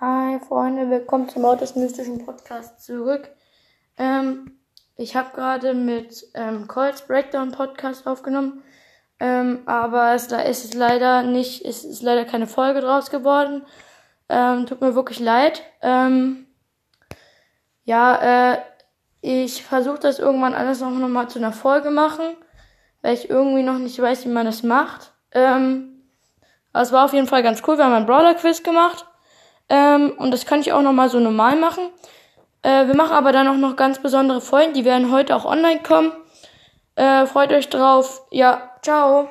Hi Freunde, willkommen zum Autos Mystischen Podcast zurück. Ähm, ich habe gerade mit ähm, Colts Breakdown Podcast aufgenommen, ähm, aber es, da ist es leider nicht, es ist leider keine Folge draus geworden. Ähm, tut mir wirklich leid. Ähm, ja, äh, ich versuche das irgendwann alles noch, noch mal zu einer Folge machen, weil ich irgendwie noch nicht weiß, wie man das macht. Ähm, aber es war auf jeden Fall ganz cool. Wir haben ein Brawler-Quiz gemacht. Ähm, und das kann ich auch nochmal so normal machen. Äh, wir machen aber dann auch noch ganz besondere Folgen. Die werden heute auch online kommen. Äh, freut euch drauf. Ja, ciao.